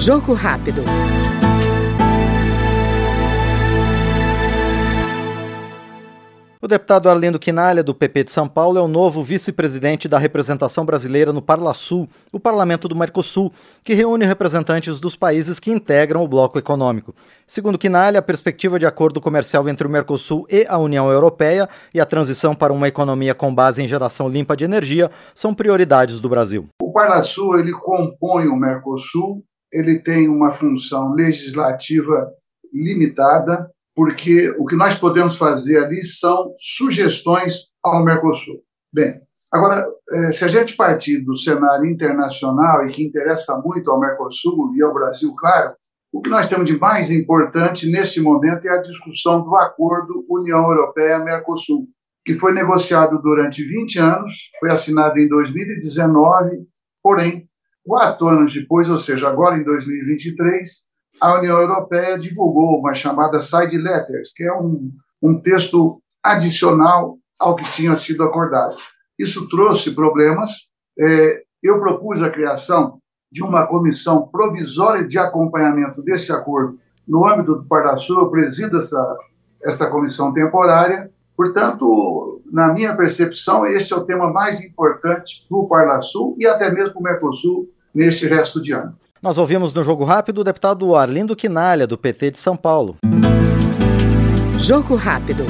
Jogo rápido. O deputado Arlindo Quinalha, do PP de São Paulo, é o novo vice-presidente da representação brasileira no Parlasul, o parlamento do Mercosul, que reúne representantes dos países que integram o bloco econômico. Segundo Quinalha, a perspectiva de acordo comercial entre o Mercosul e a União Europeia e a transição para uma economia com base em geração limpa de energia são prioridades do Brasil. O Parlasul ele compõe o Mercosul, ele tem uma função legislativa limitada, porque o que nós podemos fazer ali são sugestões ao Mercosul. Bem, agora, eh, se a gente partir do cenário internacional e que interessa muito ao Mercosul e ao Brasil, claro, o que nós temos de mais importante neste momento é a discussão do acordo União Europeia-Mercosul, que foi negociado durante 20 anos, foi assinado em 2019, porém, quatro anos depois, ou seja, agora em 2023, a União Europeia divulgou uma chamada side letters, que é um, um texto adicional ao que tinha sido acordado. Isso trouxe problemas. É, eu propus a criação de uma comissão provisória de acompanhamento desse acordo no âmbito do Parnasul. Eu presido essa, essa comissão temporária. Portanto, na minha percepção, esse é o tema mais importante do Parnasul e até mesmo do Mercosul neste resto de ano. Nós ouvimos no Jogo Rápido o deputado Arlindo Quinalha, do PT de São Paulo. Jogo Rápido.